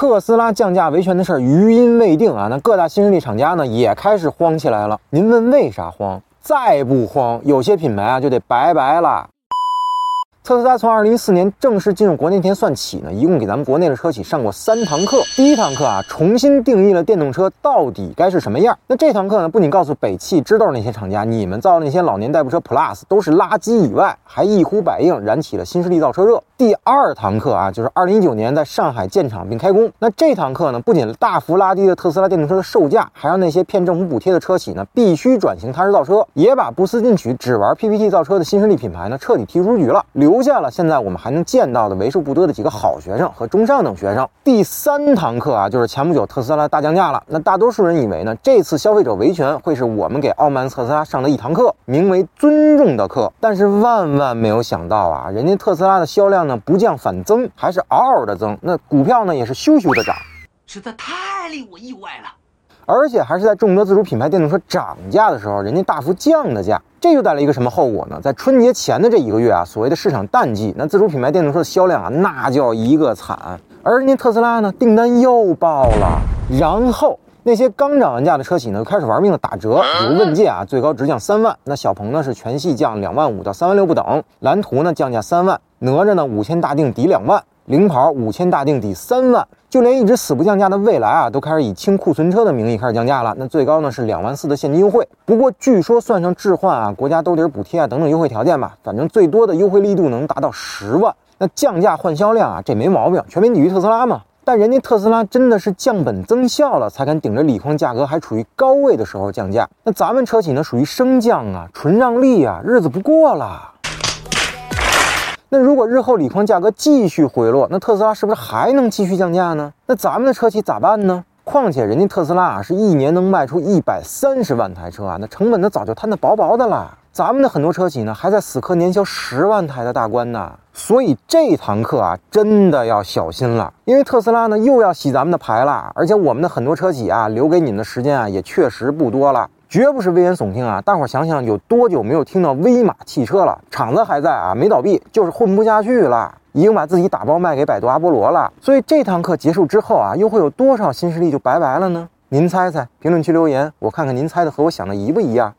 特斯拉降价维权的事儿余音未定啊，那各大新势力厂家呢也开始慌起来了。您问为啥慌？再不慌，有些品牌啊就得拜拜了。特斯拉从二零一四年正式进入国内那天算起呢，一共给咱们国内的车企上过三堂课。第一堂课啊，重新定义了电动车到底该是什么样。那这堂课呢，不仅告诉北汽、知道那些厂家，你们造的那些老年代步车 Plus 都是垃圾以外，还一呼百应，燃起了新势力造车热。第二堂课啊，就是二零一九年在上海建厂并开工。那这堂课呢，不仅大幅拉低了特斯拉电动车的售价，还让那些骗政府补贴的车企呢，必须转型踏实造车，也把不思进取、只玩 PPT 造车的新势力品牌呢，彻底踢出局了。留下了现在我们还能见到的为数不多的几个好学生和中上等学生。第三堂课啊，就是前不久特斯拉大降价了。那大多数人以为呢，这次消费者维权会是我们给傲慢特斯拉上的一堂课，名为尊重的课。但是万万没有想到啊，人家特斯拉的销量呢不降反增，还是嗷嗷的增。那股票呢也是咻咻的涨，实在太令我意外了。而且还是在众多自主品牌电动车涨价的时候，人家大幅降的价。这就带来一个什么后果呢？在春节前的这一个月啊，所谓的市场淡季，那自主品牌电动车的销量啊，那叫一个惨。而人家特斯拉呢，订单又爆了。然后那些刚涨完价的车企呢，开始玩命的打折，比如问界啊，最高直降三万；那小鹏呢，是全系降两万五到三万六不等；蓝图呢，降价三万；哪吒呢，五千大定抵两万；领跑五千大定抵三万。就连一直死不降价的蔚来啊，都开始以清库存车的名义开始降价了。那最高呢是两万四的现金优惠。不过据说算上置换啊、国家兜底补贴啊等等优惠条件吧，反正最多的优惠力度能达到十万。那降价换销量啊，这没毛病，全面抵御特斯拉嘛。但人家特斯拉真的是降本增效了，才敢顶着锂矿价格还处于高位的时候降价。那咱们车企呢，属于升降啊，纯让利啊，日子不过了。那如果日后锂矿价格继续回落，那特斯拉是不是还能继续降价呢？那咱们的车企咋办呢？况且人家特斯拉啊，是一年能卖出一百三十万台车啊，那成本呢早就摊得薄薄的了。咱们的很多车企呢，还在死磕年销十万台的大关呢。所以这堂课啊，真的要小心了，因为特斯拉呢又要洗咱们的牌了，而且我们的很多车企啊，留给你们的时间啊，也确实不多了。绝不是危言耸听啊！大伙想想，有多久没有听到威马汽车了？厂子还在啊，没倒闭，就是混不下去了，已经把自己打包卖给百度阿波罗了。所以这堂课结束之后啊，又会有多少新势力就拜拜了呢？您猜猜，评论区留言，我看看您猜的和我想的一不一样。